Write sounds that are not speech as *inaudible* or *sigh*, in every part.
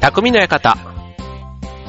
匠の館。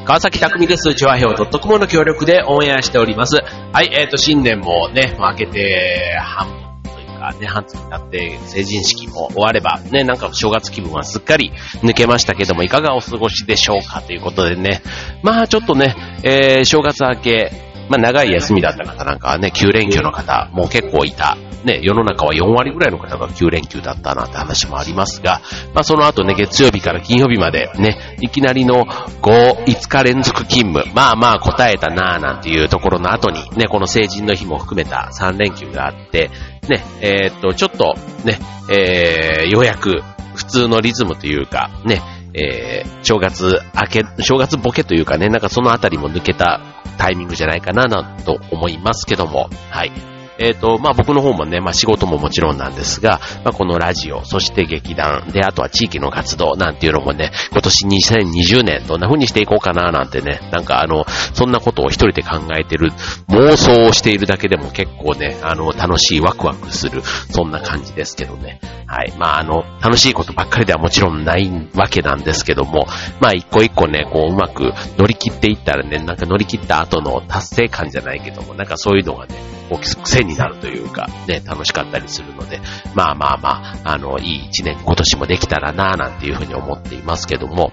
川崎匠です。チョアヘオ .com の協力でオンエアしております。はい、えっ、ー、と、新年もね、明けて半分というかね、半月経って成人式も終われば、ね、なんか正月気分はすっかり抜けましたけども、いかがお過ごしでしょうかということでね、まあちょっとね、えー、正月明け、まあ長い休みだった方なんかはね、9連休の方も結構いた。ね、世の中は4割ぐらいの方が9連休だったなって話もありますが、まあその後ね、月曜日から金曜日までね、いきなりの5、5日連続勤務、まあまあ答えたなぁなんていうところの後にね、この成人の日も含めた3連休があって、ね、えー、っと、ちょっとね、えー、ようやく普通のリズムというか、ね、えー、正月明け、正月ボケというかね、なんかそのあたりも抜けたタイミングじゃないかな、なと思いますけども、はい。えっ、ー、と、まあ、僕の方もね、まあ、仕事ももちろんなんですが、まあ、このラジオ、そして劇団、で、あとは地域の活動なんていうのもね、今年2020年どんな風にしていこうかななんてね、なんかあの、そんなことを一人で考えてる、妄想をしているだけでも結構ね、あの、楽しい、ワクワクする、そんな感じですけどね。はい。まあ、あの、楽しいことばっかりではもちろんないわけなんですけども、まあ、一個一個ね、こう、うまく乗り切っていったらね、なんか乗り切った後の達成感じゃないけども、なんかそういうのがね、こう、癖になるというか、ね、楽しかったりするので、まあまあまあ、あの、いい一年、今年もできたらななんていうふうに思っていますけども、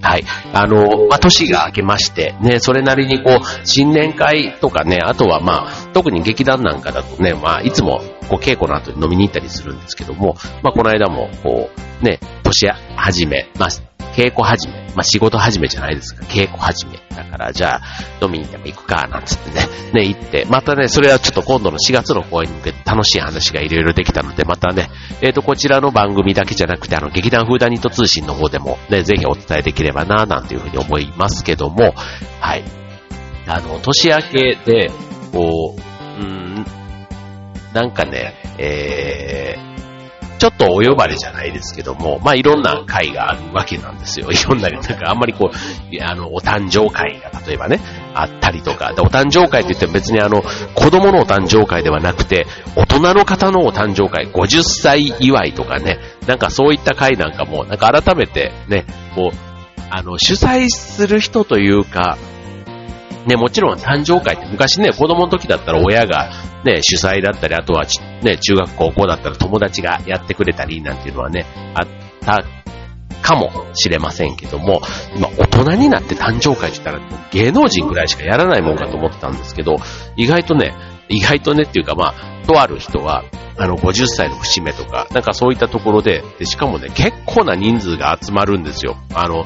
はい。あの、まあ、年が明けまして、ね、それなりにこう、新年会とかね、あとはまあ、特に劇団なんかだとね、まあ、いつも、こう、稽古の後に飲みに行ったりするんですけども、まあ、この間も、こう、ね、年始め、まあ、稽古始め、まあ、仕事始めじゃないですか、稽古始め。だから、じゃあ、飲みにでも行くか、なんつってね、*laughs* ね、行って、またね、それはちょっと今度の4月の公演に向けて楽しい話がいろいろできたので、またね、えっ、ー、と、こちらの番組だけじゃなくて、あの、劇団フーダニット通信の方でもね、ぜひお伝えできればな、なんていうふうに思いますけども、はい。あの、年明けで、こう、うん、なんかね、えー、ちょっとお呼ばれじゃないですけども、まあいろんな会があるわけなんですよ。いろんな、なんかあんまりこう、あの、お誕生会が例えばね、あったりとか、お誕生会って言っても別にあの、子供のお誕生会ではなくて、大人の方のお誕生会、50歳祝いとかね、なんかそういった会なんかも、なんか改めてね、こう、あの、主催する人というか、ね、もちろん誕生会って昔ね、子供の時だったら親がね、主催だったり、あとはね、中学高校だったら友達がやってくれたりなんていうのはね、あったかもしれませんけども、今大人になって誕生会って言ったら芸能人ぐらいしかやらないもんかと思ってたんですけど、意外とね、意外とねっていうかまあ、とある人は、あの、50歳の節目とか、なんかそういったところで、で、しかもね、結構な人数が集まるんですよ。あの、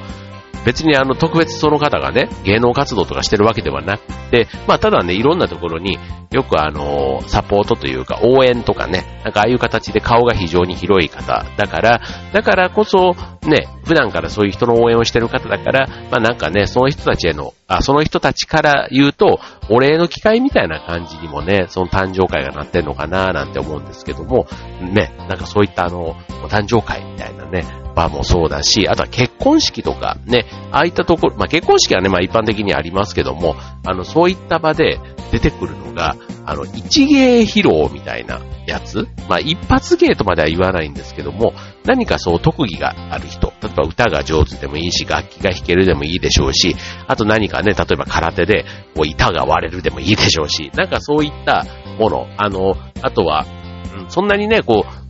別にあの特別その方がね、芸能活動とかしてるわけではなくて、まあただね、いろんなところによくあの、サポートというか応援とかね、なんかああいう形で顔が非常に広い方だから、だからこそね、普段からそういう人の応援をしてる方だから、まあなんかね、その人たちへの、あ、その人たちから言うと、お礼の機会みたいな感じにもね、その誕生会がなってんのかななんて思うんですけども、ね、なんかそういったあの、お誕生会みたいなね、場もそうだし、あとは結婚式とかね、ああいったところ、まあ結婚式はね、まあ一般的にありますけども、あの、そういった場で出てくるのが、あの、一芸披露みたいなやつ。まあ一発芸とまでは言わないんですけども、何かそう特技がある人、例えば歌が上手でもいいし、楽器が弾けるでもいいでしょうし、あと何かね、例えば空手で、こう板が割れるでもいいでしょうし、なんかそういったもの、あの、あとは、うん、そんなにね、こう、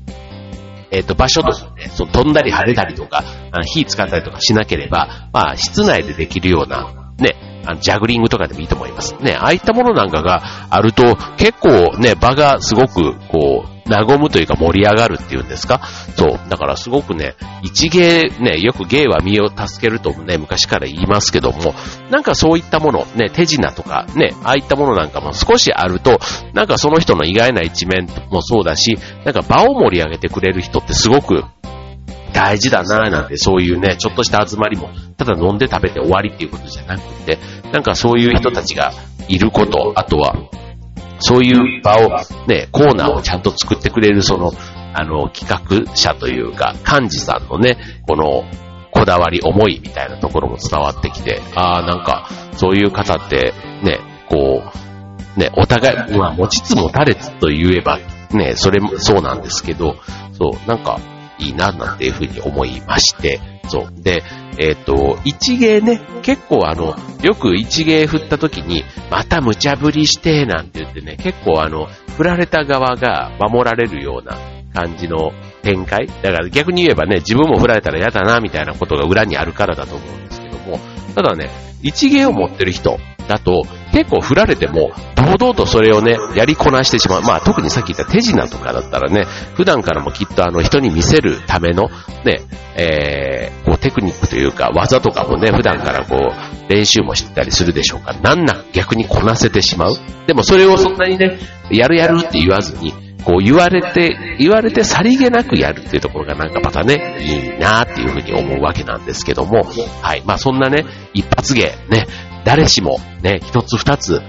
えっ、ー、と、場所としてね、その飛んだり跳ねたりとか、火使ったりとかしなければ、まあ、室内でできるような、ね、あのジャグリングとかでもいいと思います。ね、ああいったものなんかがあると、結構ね、場がすごく、こう、和むというか盛り上がるっていうんですか？そう。だからすごくね、一芸、ね、よく芸は身を助けるとね、昔から言いますけども、なんかそういったもの、ね、手品とかね、ああいったものなんかも少しあると、なんかその人の意外な一面もそうだし、なんか場を盛り上げてくれる人ってすごく大事だなぁなんて、そういうね、ちょっとした集まりも、ただ飲んで食べて終わりっていうことじゃなくて、なんかそういう人たちがいること、あとは、そういう場を、ね、コーナーをちゃんと作ってくれる、その、あの、企画者というか、幹事さんのね、この、こだわり、思いみたいなところも伝わってきて、ああ、なんか、そういう方って、ね、こう、ね、お互い、まあ、持ちつ持たれつと言えば、ね、それもそうなんですけど、そう、なんか、いいな、なんていうふうに思いまして、そう。で、えっ、ー、と、一芸ね、結構あの、よく一芸振った時に、また無茶ぶりして、なんて言ってね、結構あの、振られた側が守られるような感じの展開。だから逆に言えばね、自分も振られたら嫌だな、みたいなことが裏にあるからだと思うんですけども、ただね、一芸を持ってる人だと、結構振られても、堂々とそれをね、やりこなしてしまう。まあ特にさっき言った手品とかだったらね、普段からもきっとあの人に見せるための、ね、えー、こうテクニックというか技とかもね、普段からこう練習もしてたりするでしょうか。なんな逆にこなせてしまう。でもそれをそんなにね、やるやるって言わずに、こう言われて、言われてさりげなくやるっていうところがなんかまたね、いいなっていうふうに思うわけなんですけども、はい。まあそんなね、一発芸、ね、誰しもね、一つ二つ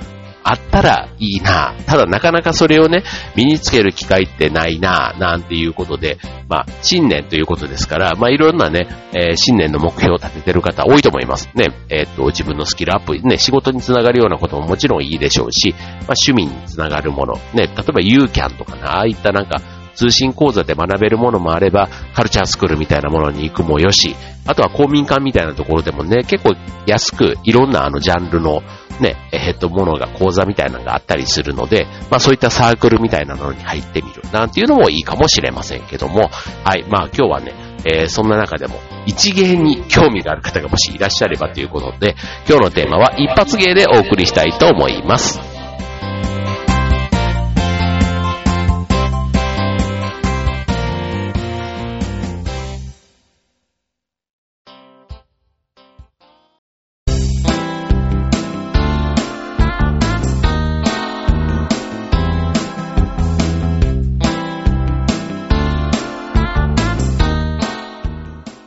あったらいいなただなかなかそれをね、身につける機会ってないななんていうことで、まあ、新年ということですから、まあ、いろんなね、えー、新年の目標を立ててる方多いと思います。ね、えー、っと、自分のスキルアップ、ね、仕事につながるようなことももちろんいいでしょうし、まあ、趣味につながるもの、ね、例えば UCAN とかね、ああいったなんか、通信講座で学べるものもあれば、カルチャースクールみたいなものに行くもよし、あとは公民館みたいなところでもね、結構安くいろんなあのジャンルのね、えっと、ものが講座みたいなのがあったりするので、まあそういったサークルみたいなのに入ってみるなんていうのもいいかもしれませんけども、はい、まあ今日はね、えー、そんな中でも一芸に興味がある方がもしいらっしゃればということで、今日のテーマは一発芸でお送りしたいと思います。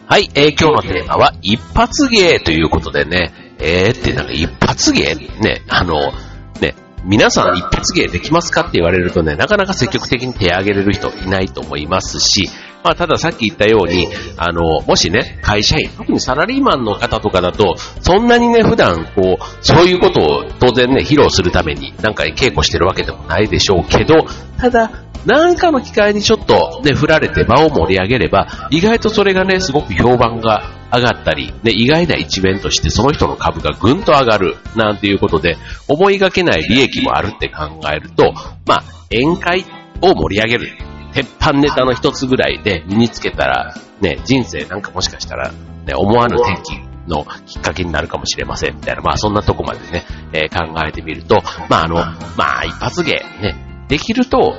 はい、えー、今日のテーマは一発芸ということでね、えーってなんか一発芸？ね、あの、ね、皆さん一発芸できますかって言われるとね、なかなか積極的に手を挙げれる人いないと思いますし、まあ、たださっき言ったように、あの、もしね、会社員、特にサラリーマンの方とかだと、そんなにね、普段、こう、そういうことを当然ね、披露するために、なんか稽古してるわけでもないでしょうけど、ただ、なんかの機会にちょっとね、振られて場を盛り上げれば、意外とそれがね、すごく評判が上がったり、ね、意外な一面としてその人の株がぐんと上がる、なんていうことで、思いがけない利益もあるって考えると、まあ、宴会を盛り上げる。鉄板ネタの一つぐらいで身につけたら、ね、人生なんかもしかしたら、ね、思わぬ転機のきっかけになるかもしれませんみたいな、まあそんなとこまでね、えー、考えてみると、まああの、まあ一発芸ね、できると、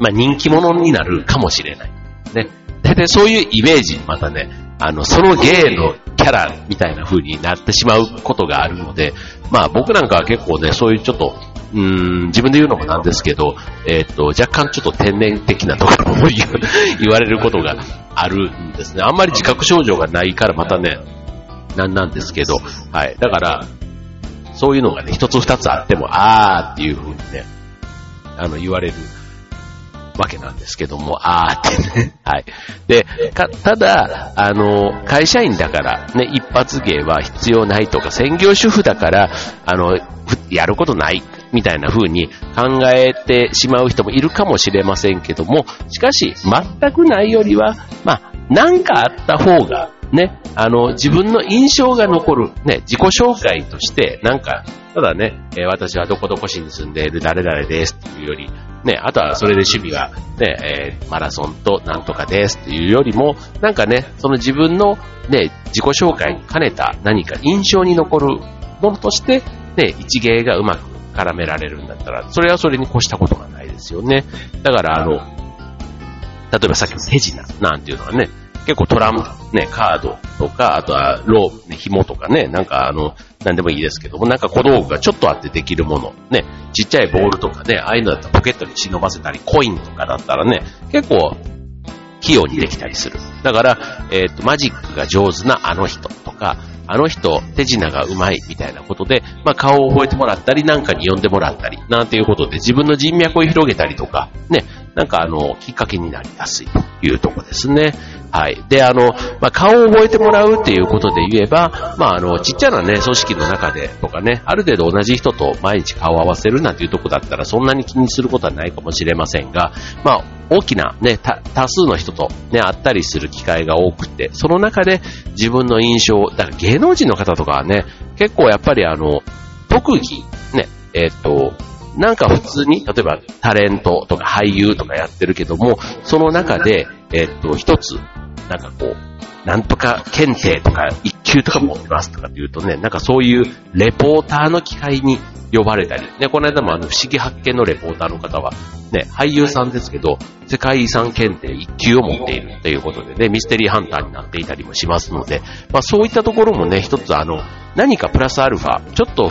まあ人気者になるかもしれない。ね。大体そういうイメージ、またね、あの、その芸のキャラみたいな風になってしまうことがあるので、まあ僕なんかは結構ね、そういうちょっと、うーん、自分で言うのもなんですけど、えっ、と、若干ちょっと天然的なところも *laughs* 言われることがあるんですね。あんまり自覚症状がないからまたね、なんなんですけど、はい。だから、そういうのがね、一つ二つあっても、あーっていう風にね、あの、言われるわけなんですけども、あーってね。*laughs* はい。で、ただ、あの、会社員だから、ね、一発芸は必要ないとか、専業主婦だから、あの、やることない、みたいな風に考えてしまう人もいるかもしれませんけども、しかし、全くないよりは、まあ、なんかあった方が、ね、あの、自分の印象が残る、ね、自己紹介として、なんか、ただね、えー、私はどこどこ市に住んでいる誰々ですっていうより、ね、あとはそれで趣味が、ね、えー、マラソンとなんとかですっていうよりも、なんかね、その自分のね、自己紹介に兼ねた何か印象に残るものとして、ね、一芸がうまく絡められるんだったら、それはそれに越したことがないですよね。だからあの、例えばさっきの手品なんていうのはね、結構トランプ、ね、カードとか、あとはロープ、ね、紐とかね、なんかあの、なんでもいいですけども、なんか小道具がちょっとあってできるもの、ね、ちっちゃいボールとかね、ああいうのだったらポケットに忍ばせたり、コインとかだったらね、結構、器用にできたりする。だから、えっ、ー、と、マジックが上手なあの人とか、あの人、手品が上手いみたいなことで、まあ、顔を覚えてもらったり、なんかに呼んでもらったり、なんていうことで自分の人脈を広げたりとか、ね、なんかあの、きっかけになりやすいというとこですね。はい。で、あの、まあ、顔を覚えてもらうっていうことで言えば、まあ、あの、ちっちゃなね、組織の中でとかね、ある程度同じ人と毎日顔を合わせるなんていうとこだったら、そんなに気にすることはないかもしれませんが、まあ、大きなね、多数の人とね、会ったりする機会が多くて、その中で自分の印象、だから芸能人の方とかはね、結構やっぱりあの、特技、ね、えっ、と、なんか普通に、例えばタレントとか俳優とかやってるけども、その中で、えっと、一つ、なんかこう、なんとか検定とか一級とか持ってますとかって言うとね、なんかそういうレポーターの機会に呼ばれたり、ね、この間もあの不思議発見のレポーターの方は、ね、俳優さんですけど、世界遺産検定一級を持っているということでね、ミステリーハンターになっていたりもしますので、まあそういったところもね、一つあの、何かプラスアルファ、ちょっと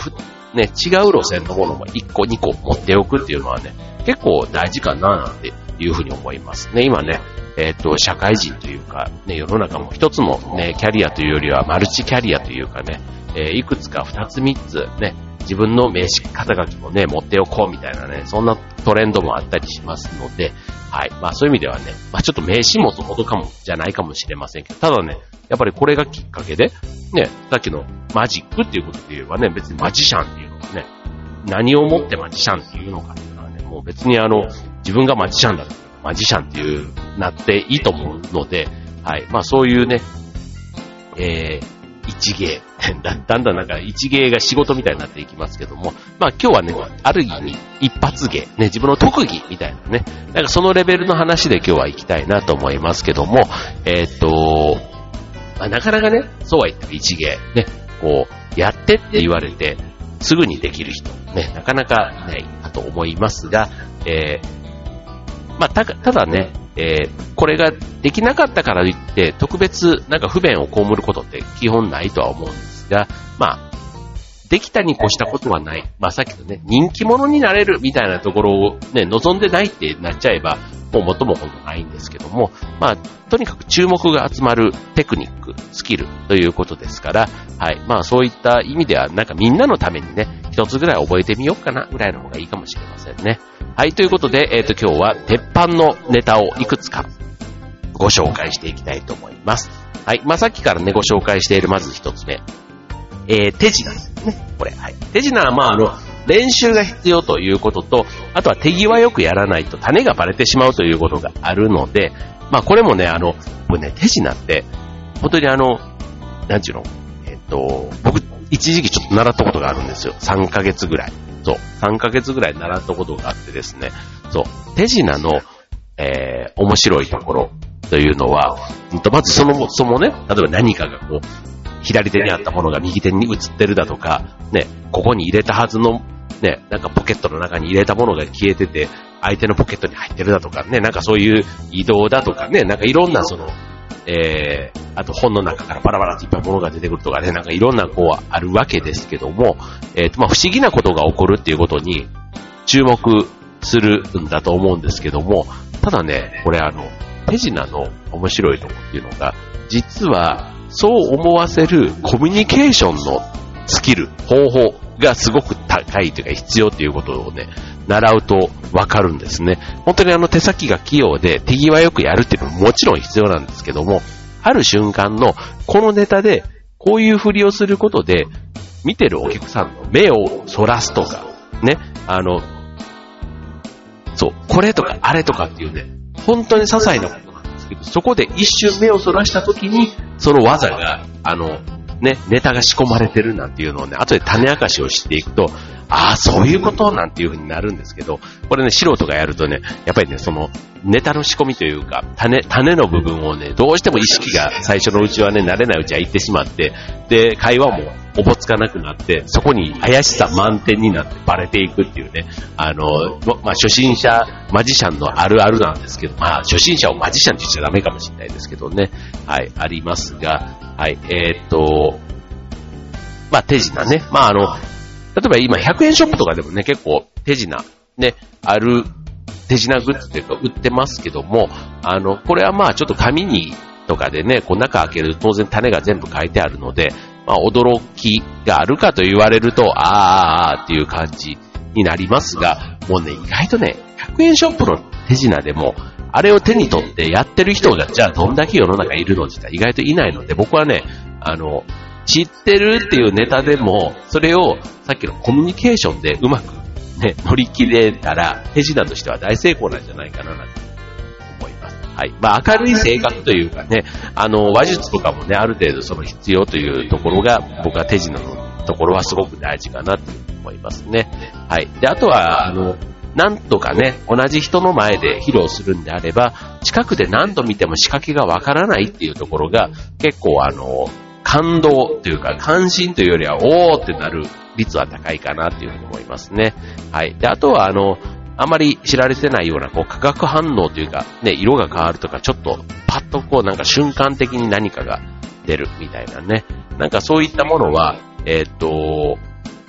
ね、違う路線のものも1個2個持っておくっていうのはね、結構大事かななんていうふうに思いますね。今ね、えっ、ー、と、社会人というか、ね、世の中も一つのね、キャリアというよりはマルチキャリアというかね、えー、いくつか二つ三つね、自分の名刺肩書きもね、持っておこうみたいなね、そんなトレンドもあったりしますので、はい。まあそういう意味ではね、まあちょっと名刺持つほどかも、じゃないかもしれませんけど、ただね、やっぱりこれがきっかけで、ね、さっきのマジックっていうことで言えばね、別にマジシャンっていうのはね、何をもってマジシャンっていうのかっていうのはね、もう別にあの、自分がマジシャンだと、マジシャンっていう、なっていいと思うので、はい。まあそういうね、えー、一芸。だだんだんなんか一芸が仕事みたいになっていきますけども、まあ今日はね、ある意味一発芸、ね、自分の特技みたいなね、なんかそのレベルの話で今日は行きたいなと思いますけども、えー、っと、まあ、なかなかね、そうは言っても一芸、ね、こう、やってって言われて、すぐにできる人、ね、なかなかいないかと思いますが、えー、まあ、た、ただね、えー、これができなかったからといって、特別なんか不便を被ることって基本ないとは思うんですが、まあ、できたに越したことはない。まあさっきのね、人気者になれるみたいなところをね、望んでないってなっちゃえば、もう元も本もないんですけども、まあ、とにかく注目が集まるテクニック、スキルということですから、はい。まあそういった意味では、なんかみんなのためにね、一つぐらい覚えてみようかな、ぐらいの方がいいかもしれませんね。はい、ということで、えっ、ー、と今日は鉄板のネタをいくつかご紹介していきたいと思います。はい。まあさっきからね、ご紹介しているまず一つ目。えー、手品ね。これ、はい。手品は、まあ、あの、練習が必要ということと、あとは手際よくやらないと種がバレてしまうということがあるので、まあ、これもね、あの、僕ね、手品って、本当にあの、なんちゅうの、えっと、僕、一時期ちょっと習ったことがあるんですよ。3ヶ月ぐらい。そう。3ヶ月ぐらい習ったことがあってですね。そう。手品の、えー、面白いところというのは、まずその、そのね、例えば何かがこう、左手にあったものが右手に移ってるだとか、ね、ここに入れたはずの、ね、なんかポケットの中に入れたものが消えてて、相手のポケットに入ってるだとかね、なんかそういう移動だとかね、なんかいろんなその、えー、あと本の中からバラバラといっぱいものが出てくるとかね、なんかいろんなこうあるわけですけども、えー、と、まあ不思議なことが起こるっていうことに注目するんだと思うんですけども、ただね、これあの、手品の面白いとこっていうのが、実はそう思わせるコミュニケーションのスキル、方法がすごく高いというか必要ということをね、習うとわかるんですね。本当にあの手先が器用で手際よくやるっていうのももちろん必要なんですけども、ある瞬間のこのネタでこういうふりをすることで、見てるお客さんの目をそらすとか、ね、あの、そう、これとかあれとかっていうね、本当に些細なことですけど、そこで一瞬目をそらした時に、その技が、あの、ね、ネタが仕込まれてるなんていうのをね、後で種明かしをしていくと、ああ、そういうことなんていう風になるんですけど、これね、素人がやるとね、やっぱりね、その、ネタの仕込みというか、種、種の部分をね、どうしても意識が最初のうちはね、慣れないうちは行ってしまって、で、会話もおぼつかなくなって、そこに怪しさ満点になってバレていくっていうね、あの、まあ、初心者マジシャンのあるあるなんですけど、まあ、初心者をマジシャンって言っちゃダメかもしれないですけどね、はい、ありますが、はい、えー、っと、まあ、手品ね。まあ、あの、例えば今100円ショップとかでもね、結構手品、ね、ある手品グッズっていうか売ってますけども、あの、これはまあちょっと紙にとかでね、こう中開けると当然種が全部書いてあるので、まあ驚きがあるかと言われると、ああ、ああっていう感じになりますが、もうね、意外とね、100円ショップの手品でも、あれを手に取ってやってる人が、じゃあどんだけ世の中いるのって意外といないので、僕はね、あの、知ってるっていうネタでも、それをさっきのコミュニケーションでうまくね、乗り切れたら、手品としては大成功なんじゃないかななんて思います。はい。まあ明るい性格というかね、あの、話術とかもね、ある程度その必要というところが、僕は手品のところはすごく大事かなと思いますね。はい。で、あとは、あの、なんとかね、同じ人の前で披露するんであれば、近くで何度見ても仕掛けがわからないっていうところが、結構あの、感動というか、関心というよりは、おーってなる率は高いかなというふうに思いますね。はい。で、あとは、あの、あまり知られてないような、こう、化学反応というか、ね、色が変わるとか、ちょっと、パッとこう、なんか瞬間的に何かが出るみたいなね。なんかそういったものは、えー、っと、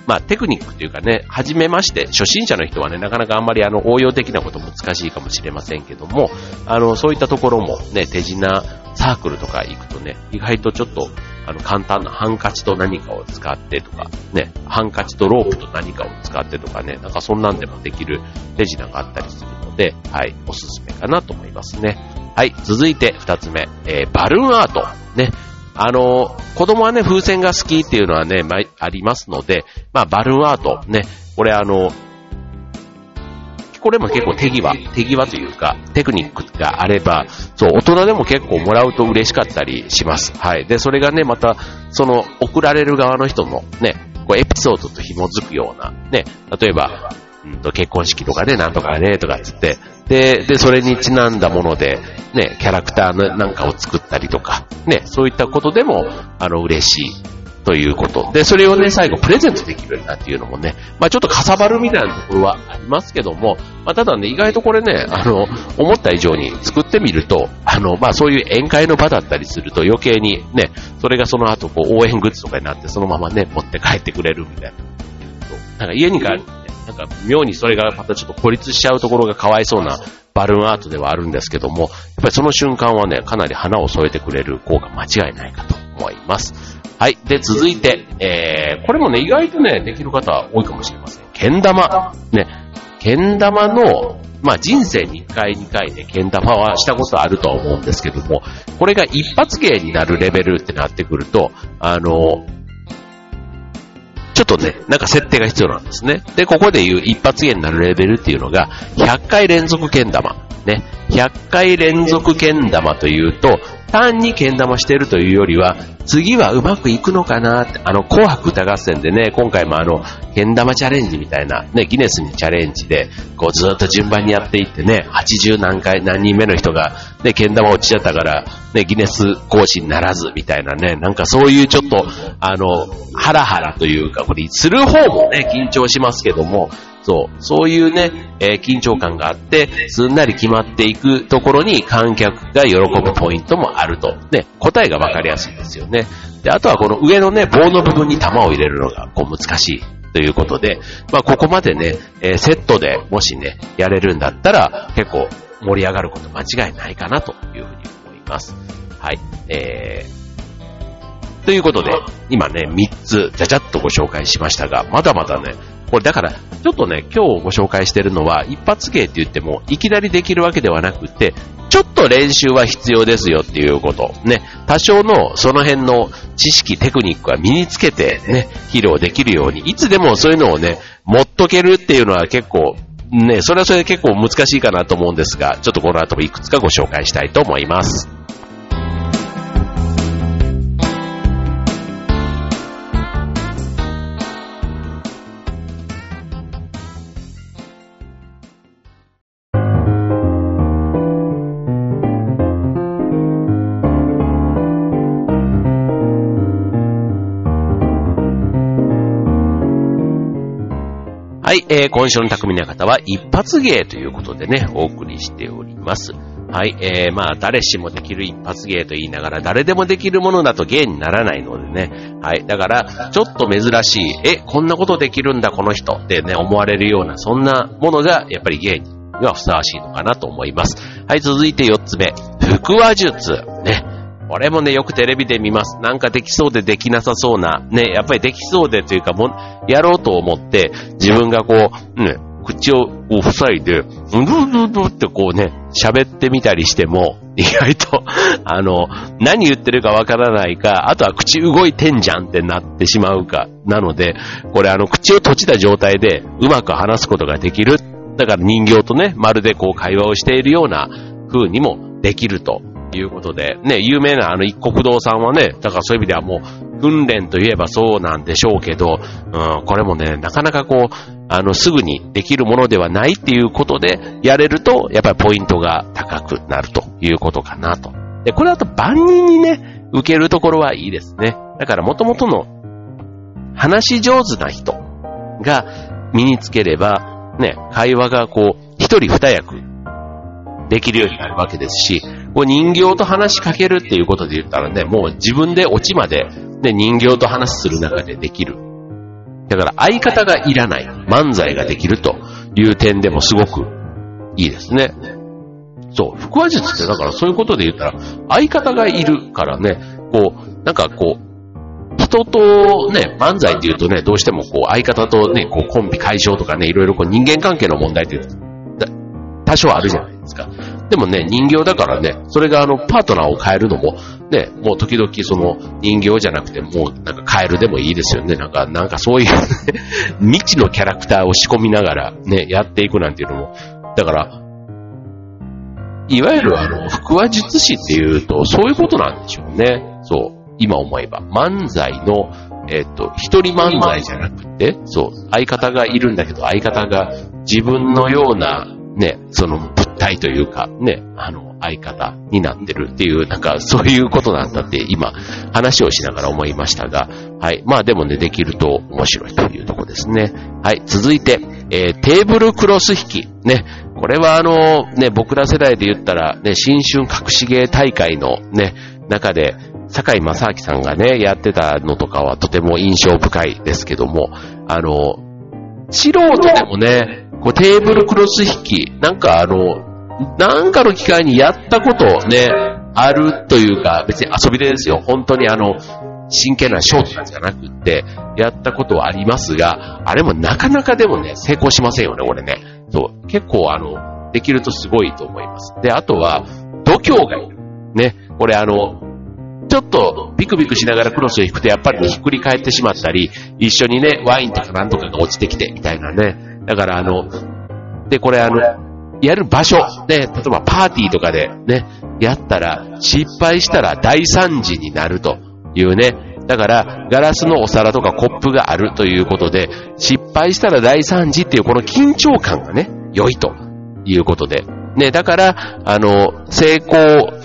まあ、テクニックというかね、初めまして、初心者の人はね、なかなかあんまりあの、応用的なこと難しいかもしれませんけども、あの、そういったところもね、手品サークルとか行くとね、意外とちょっと、あの、簡単なハンカチと何かを使ってとか、ね、ハンカチとロープと何かを使ってとかね、なんかそんなんでもできる手品があったりするので、はい、おすすめかなと思いますね。はい、続いて二つ目、えー、バルーンアート。ね、あの、子供はね、風船が好きっていうのはね、まありますので、まあ、バルーンアート、ね、これあの、これも結構手際、手際というか、テクニックがあれば、そう、大人でも結構もらうと嬉しかったりします。はい。で、それがね、また、その、送られる側の人のね、こうエピソードと紐づくような、ね、例えば、うんと結婚式とかね、なんとかね、とかつって、で、で、それにちなんだもので、ね、キャラクターのなんかを作ったりとか、ね、そういったことでも、あの、嬉しいということ。で、それをね、最後プレゼントできるんだっていうのもね、まあちょっとかさばるみたいなところはありますけども、まあただね、意外とこれね、あの、思った以上に作ってみると、あの、まあそういう宴会の場だったりすると余計にね、それがその後こう応援グッズとかになってそのままね、持って帰ってくれるみたいな。なんか家に帰るなんか妙にそれがまたちょっと孤立しちゃうところがかわいそうなバルーンアートではあるんですけども、やっぱりその瞬間はね、かなり花を添えてくれる効果間違いないかと思います。はい。で、続いて、えー、これもね、意外とね、できる方は多いかもしれません。けん玉。ね。けん玉の、まあ、人生に1回2回でけん玉はしたことあるとは思うんですけども、これが一発芸になるレベルってなってくると、あの、ちょっとね、なんか設定が必要なんですね。で、ここで言う一発芸になるレベルっていうのが、100回連続けん玉。ね。100回連続けん玉というと、単にけん玉してるというよりは、次はうまくいくのかなって、あの、紅白歌合戦でね、今回もあの、けん玉チャレンジみたいな、ね、ギネスにチャレンジで、こうずっと順番にやっていってね、80何回、何人目の人が、ね、けん玉落ちちゃったから、ね、ギネス講師にならず、みたいなね、なんかそういうちょっと、あの、ハラハラというか、これ、する方もね、緊張しますけども、そう、そういうね、えー、緊張感があって、すんなり決まっていくところに観客が喜ぶポイントもあると。ね、答えがわかりやすいですよね。で、あとはこの上のね、棒の部分に玉を入れるのがこう難しい。ということで、まあ、ここまでね、えー、セットでもしね、やれるんだったら、結構盛り上がること間違いないかなというふうに思います。はい。えー、ということで、今ね、3つ、じゃじゃっとご紹介しましたが、まだまだね、これだから、ちょっとね、今日ご紹介してるのは、一発芸って言っても、いきなりできるわけではなくて、ちょっと練習は必要ですよっていうこと。ね。多少のその辺の知識、テクニックは身につけてね、披露できるように、いつでもそういうのをね、持っとけるっていうのは結構、ね、それはそれで結構難しいかなと思うんですが、ちょっとこの後もいくつかご紹介したいと思います。はい、えー、今週の匠の方は一発芸ということでね、お送りしております。はい、えー、まあ、誰しもできる一発芸と言いながら、誰でもできるものだと芸にならないのでね。はい、だから、ちょっと珍しい、え、こんなことできるんだ、この人ってね、思われるような、そんなものが、やっぱり芸にはふさわしいのかなと思います。はい、続いて四つ目。腹話術。ね。これもね、よくテレビで見ます。なんかできそうでできなさそうな、ね、やっぱりできそうでというかも、やろうと思って、自分がこう、ね、口を塞いで、うるるるってこうね、喋ってみたりしても、意外と、*laughs* あの、何言ってるかわからないか、あとは口動いてんじゃんってなってしまうか。なので、これあの、口を閉じた状態でうまく話すことができる。だから人形とね、まるでこう会話をしているような風にもできるということで、ね、有名なあの一国堂さんはね、だからそういう意味ではもう、訓練といえばそうなんでしょうけど、うん、これもね、なかなかこう、あの、すぐにできるものではないっていうことで、やれると、やっぱりポイントが高くなるということかなと。で、これだと万人にね、受けるところはいいですね。だから元々の話し上手な人が身につければ、ね、会話がこう、一人二役できるようになるわけですし、こう人形と話しかけるっていうことで言ったらね、もう自分でオチまで、ね、人形と話する中でできる。だから相方がいらない漫才ができるという点でもすごくいいですね。そう、腹話術ってだからそういうことで言ったら相方がいるからね、こう、なんかこう、人とね、漫才って言うとね、どうしてもこう相方とね、こうコンビ解消とかね、いろいろこう人間関係の問題って多少あるじゃないですか。でもね、人形だからね、それがあの、パートナーを変えるのも、ね、もう時々その人形じゃなくて、もうなんか変えるでもいいですよね。なんか、なんかそういう *laughs* 未知のキャラクターを仕込みながらね、やっていくなんていうのも、だから、いわゆるあの、腹話術師っていうと、そういうことなんでしょうね。そう。今思えば。漫才の、えっ、と、一人漫才じゃなくて、そう、相方がいるんだけど、相方が自分のようなね、その物体というか、ね、あの、相方になってるっていう、なんかそういうことなんだって今話をしながら思いましたが、はい。まあでもね、できると面白いというとこですね。はい。続いて、えー、テーブルクロス引き。ね。これはあの、ね、僕ら世代で言ったら、ね、新春隠し芸大会のね、中で、坂井正明さんがね、やってたのとかはとても印象深いですけども、あの、素人でもね、こうテーブルクロス引き、なんかあの、なんかの機会にやったことね、あるというか、別に遊びでですよ。本当にあの、真剣なショートじゃなくって、やったことはありますが、あれもなかなかでもね、成功しませんよね、これね。そう。結構あの、できるとすごいと思います。で、あとは、度胸がいる。ね。これあの、ちょっとビクビクしながらクロスを引くとやっぱり、ひっくり返ってしまったり、一緒にね、ワインとかなんとかが落ちてきてみたいなね。だからあの、で、これあの、やる場所、ね、例えばパーティーとかでね、やったら、失敗したら大惨事になるというね、だから、ガラスのお皿とかコップがあるということで、失敗したら大惨事っていうこの緊張感がね、良いということで。ね、だから、あの、成功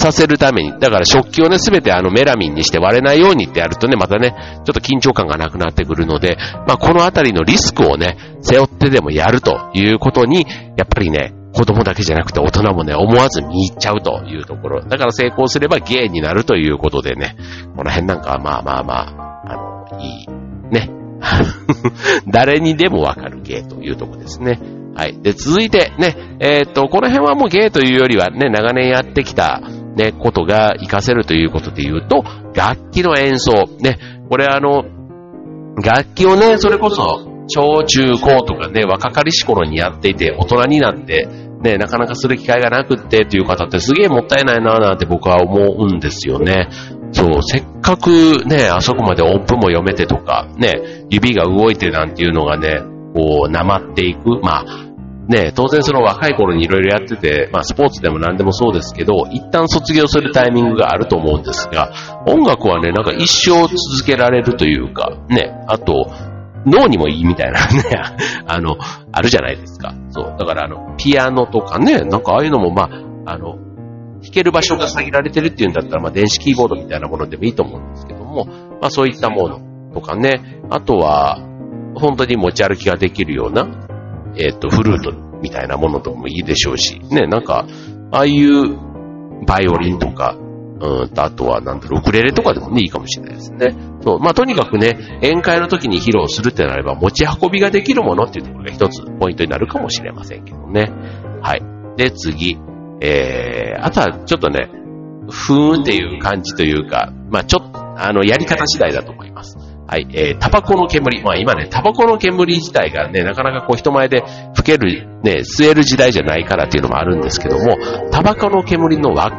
させるために、だから食器をね、すべてあのメラミンにして割れないようにってやるとね、またね、ちょっと緊張感がなくなってくるので、まあこのあたりのリスクをね、背負ってでもやるということに、やっぱりね、子供だけじゃなくて大人もね、思わず見入っちゃうというところ。だから成功すれば芸になるということでね、この辺なんかはまあまあまあ、あの、いい、ね。*laughs* 誰にでもわかる芸というとこですね。はい。で、続いてね、えー、っと、この辺はもう芸というよりはね、長年やってきた、ね、ことが活かせるということで言うと、楽器の演奏。ね、これあの、楽器をね、それこそ、小中高とかね、若かりし頃にやっていて、大人になって、ね、なかなかする機会がなくってっていう方ってすげえもったいないなぁなんて僕は思うんですよね。そう、せっかくね、あそこまで音符も読めてとか、ね、指が動いてなんていうのがね、こう、なまっていく。まあ、ね、当然その若い頃にいろいろやってて、まあスポーツでも何でもそうですけど、一旦卒業するタイミングがあると思うんですが、音楽はね、なんか一生続けられるというか、ね、あと、脳にもいいみたいなね、*laughs* あの、あるじゃないですか。そう。だからあの、ピアノとかね、なんかああいうのもまあ、あの、弾ける場所が限られてるっていうんだったら、まあ電子キーボードみたいなものでもいいと思うんですけども、まあそういったものとかね、あとは、本当に持ち歩きができるような、えっ、ー、と、フルートみたいなものともいいでしょうし、ね、なんか、ああいうバイオリンとか、うんと、あとは、なんだろう、ウクレレとかでもね、いいかもしれないですね。そう。まあ、とにかくね、宴会の時に披露するってなれば、持ち運びができるものっていうところが一つポイントになるかもしれませんけどね。はい。で、次。えー、あとは、ちょっとね、ふーんっていう感じというか、まあ、ちょっと、あの、やり方次第だと思います。はい、えー、タバコの煙。まあ今ね、タバコの煙自体がね、なかなかこう人前で吹ける、ね、吸える時代じゃないからっていうのもあるんですけども、タバコの煙の輪っ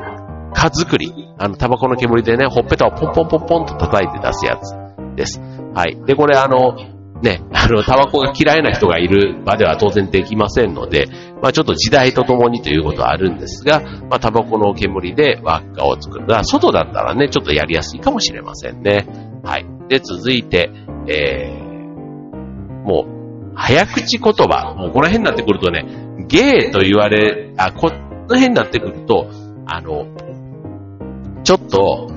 か作り。あの、タバコの煙でね、ほっぺたをポンポンポンポンと叩いて出すやつです。はい。で、これあの、ね、あの、タバコが嫌いな人がいる場では当然できませんので、まあちょっと時代とともにということはあるんですが、まあタバコの煙で輪っかを作る。外だったらね、ちょっとやりやすいかもしれませんね。はい。で、続いて、えー、もう、早口言葉。もうこの辺になってくるとね、ゲーと言われ、あ、この辺になってくると、あの、ちょっと、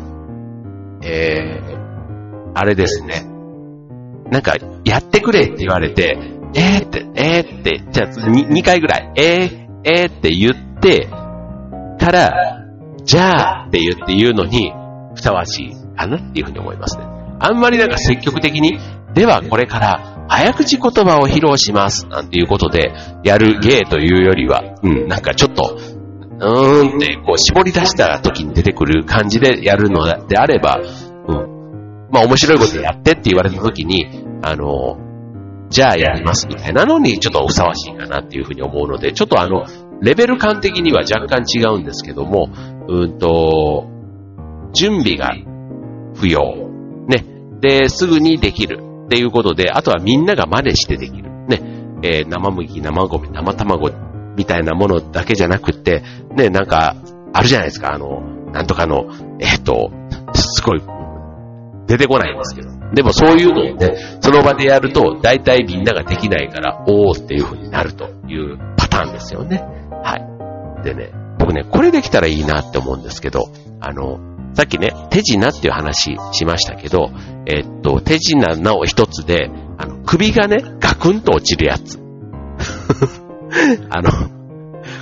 えー、あれですね。なんか、やってくれって言われて、えーって、えーって、じゃあ 2, 2回ぐらい、えー、えーって言って、から、じゃあって言って言うのに、ふさわしいかなっていうふうに思いますね。あんまりなんか積極的に、ではこれから早口言葉を披露します、なんていうことでやる芸というよりは、うん、なんかちょっと、うーんってこう絞り出した時に出てくる感じでやるのであれば、うんまあ面白いことやってって言われた時に、あの、じゃあやりますみたいなのにちょっとふさわしいかなっていうふうに思うので、ちょっとあの、レベル感的には若干違うんですけども、うんと、準備が不要。ね。で、すぐにできる。っていうことで、あとはみんなが真似してできる。ね。えー、生麦、生米、生卵みたいなものだけじゃなくって、ね、なんか、あるじゃないですか。あの、なんとかの、えっ、ー、と、すごい出てこないんですけど。でもそういうのをね、その場でやると、大体みんなができないから、おーっていう風になるというパターンですよね。はい。でね、僕ね、これできたらいいなって思うんですけど、あの、さっきね、手品っていう話しましたけど、えっと、手品なお一つで、あの、首がね、ガクンと落ちるやつ。*laughs* あの、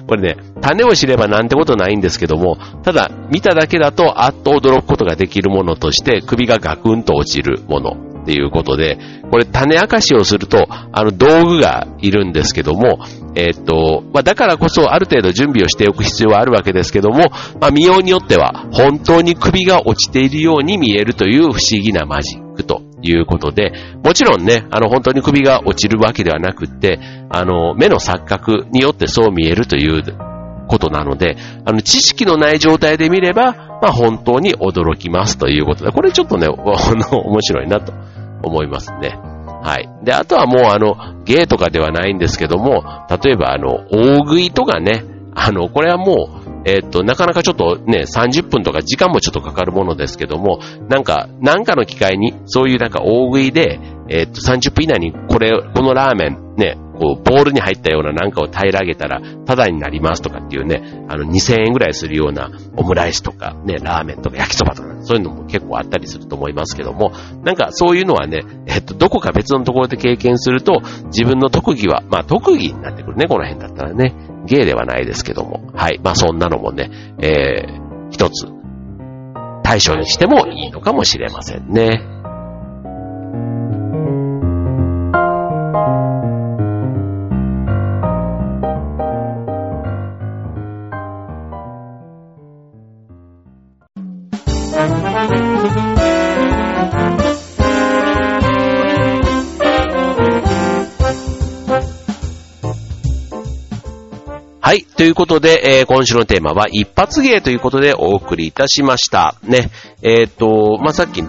これね、種を知ればなんてことないんですけども、ただ見ただけだとあっと驚くことができるものとして首がガクンと落ちるもの。っていうことで、これ種明かしをすると、あの道具がいるんですけども、え、っと、まあ、だからこそある程度準備をしておく必要はあるわけですけども、まあ、見ようによっては本当に首が落ちているように見えるという不思議なマジックということで、もちろんね、あの本当に首が落ちるわけではなくって、あの目の錯覚によってそう見えるということなので、あの知識のない状態で見れば、まあ本当に驚きますということで、これちょっとね、*laughs* 面白いなと。思いますね。はい。で、あとはもうあの、芸とかではないんですけども、例えばあの、大食いとかね、あの、これはもう、えっと、なかなかちょっとね、30分とか時間もちょっとかかるものですけども、なんか、なんかの機会に、そういうなんか大食いで、えっと、30分以内にこれ、このラーメン、ね、こう、ボールに入ったようななんかを平らげたら、タダになりますとかっていうね、あの、2000円ぐらいするようなオムライスとか、ね、ラーメンとか焼きそばとか、そういうのも結構あったりすると思いますけども、なんかそういうのはね、えっと、どこか別のところで経験すると、自分の特技は、まあ特技になってくるね、この辺だったらね。芸ではないですけども。はい。まあそんなのもね、えー、一つ、対象にしてもいいのかもしれませんね。ということで、えー、今週のテーマは一発芸ということでお送りいたしました。ね。えっ、ー、と、まあ、さっき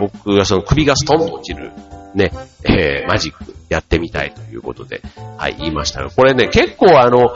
僕がその首がストンと落ちるね、えー、マジックやってみたいということで、はい、言いましたが、これね、結構あの、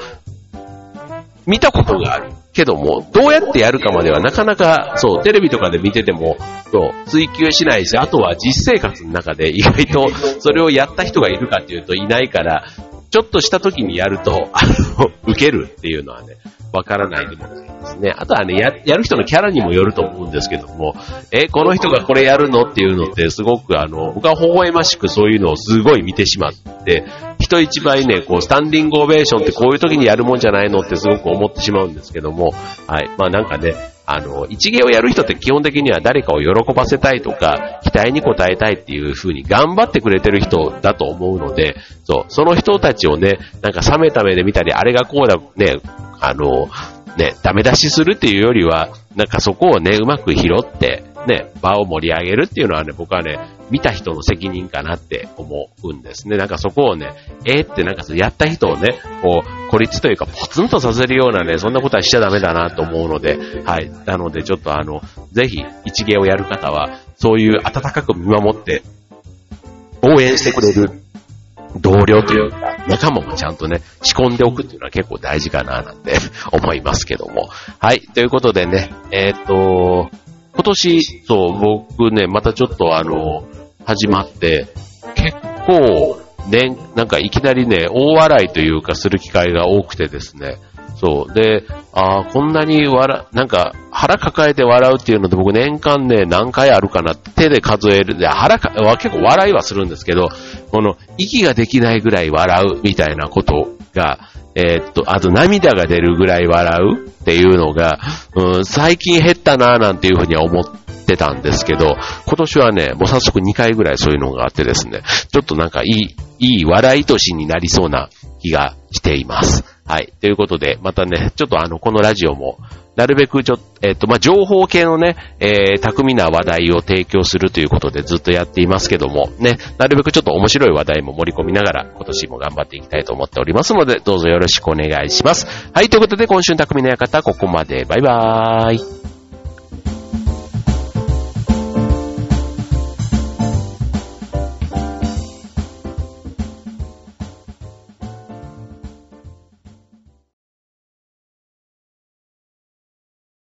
見たことがある。けども、どうやってやるかまではなかなか、そう、テレビとかで見てても、そう、追求しないし、あとは実生活の中で意外とそれをやった人がいるかっていうといないから、ちょっとした時にやると、*laughs* あの、受けるっていうのはね、わからないでもないですね。あとはねや、やる人のキャラにもよると思うんですけども、え、この人がこれやるのっていうのってすごくあの、僕は微笑ましくそういうのをすごい見てしまって、人一倍ね、こう、スタンディングオベーションってこういう時にやるもんじゃないのってすごく思ってしまうんですけども、はい。まあなんかね、あの、一芸をやる人って基本的には誰かを喜ばせたいとか、期待に応えたいっていう風に頑張ってくれてる人だと思うので、そう、その人たちをね、なんか冷めた目で見たり、あれがこうだ、ね、あの、ね、ダメ出しするっていうよりは、なんかそこをね、うまく拾って、ね、場を盛り上げるっていうのはね、僕はね、見た人の責任かなって思うんですね。なんかそこをね、えー、ってなんかやった人をね、こう、孤立というかポツンとさせるようなね、そんなことはしちゃダメだなと思うので、はい。なのでちょっとあの、ぜひ一芸をやる方は、そういう温かく見守って、応援してくれる同僚というか、仲間もちゃんとね、仕込んでおくっていうのは結構大事かななんて思いますけども。はい。ということでね、えー、っと、今年、そう、僕ね、またちょっとあの、始まって、結構、ね、なんかいきなりね、大笑いというかする機会が多くてですね、そう。で、ああ、こんなに笑、なんか腹抱えて笑うっていうので僕年間ね、何回あるかな手で数える。で、腹か、結構笑いはするんですけど、この息ができないぐらい笑うみたいなことが、えー、っと、あと涙が出るぐらい笑うっていうのが、うん、最近減ったなぁなんていうふうには思ってたんですけど、今年はね、もう早速2回ぐらいそういうのがあってですね、ちょっとなんかいい、いい笑い年になりそうな気がしています。はい。ということで、またね、ちょっとあの、このラジオも、なるべくちょ、えっ、と、まあ、情報系のね、えー、巧みな話題を提供するということでずっとやっていますけども、ね、なるべくちょっと面白い話題も盛り込みながら、今年も頑張っていきたいと思っておりますので、どうぞよろしくお願いします。はい、ということで、今週の匠の館、ここまで。バイバーイ。